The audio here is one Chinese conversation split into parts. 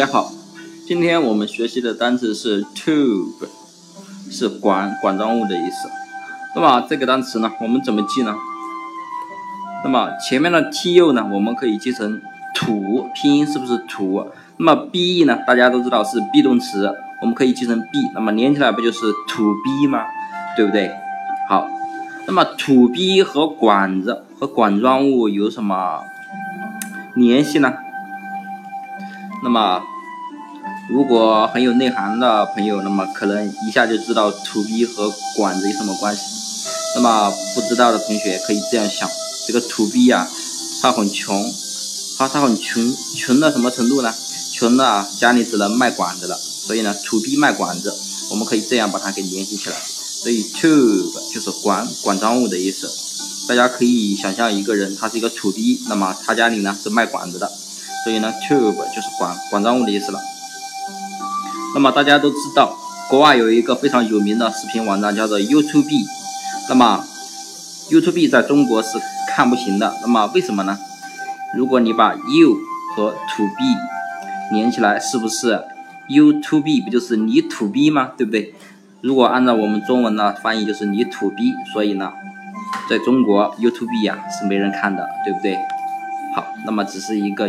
大家好，今天我们学习的单词是 tube，是管管状物的意思。那么这个单词呢，我们怎么记呢？那么前面的 tu 呢，我们可以记成土，拼音是不是土？那么 be 呢，大家都知道是 be 动词，我们可以记成 b，那么连起来不就是土 be 吗？对不对？好，那么土 be 和管子和管状物有什么联系呢？那么，如果很有内涵的朋友，那么可能一下就知道土逼和管子有什么关系。那么不知道的同学可以这样想：这个土逼啊，他很穷，他他很穷，穷到什么程度呢？穷到家里只能卖管子了。所以呢，土逼卖管子，我们可以这样把它给联系起来。所以 tube 就是管管状物的意思。大家可以想象一个人，他是一个土逼，那么他家里呢是卖管子的。所以呢，tube 就是管管状物的意思了。那么大家都知道，国外有一个非常有名的视频网站叫做 YouTube。那么 YouTube 在中国是看不行的。那么为什么呢？如果你把 you 和 to be 连起来，是不是 you to be 不就是你土逼吗？对不对？如果按照我们中文的翻译，就是你土逼。所以呢，在中国 YouTube 呀是没人看的，对不对？好，那么只是一个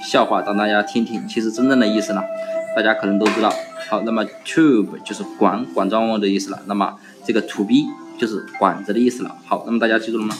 笑话，让大家听听。其实真正的意思呢，大家可能都知道。好，那么 tube 就是管管状物的意思了。那么这个 to be 就是管子的意思了。好，那么大家记住了吗？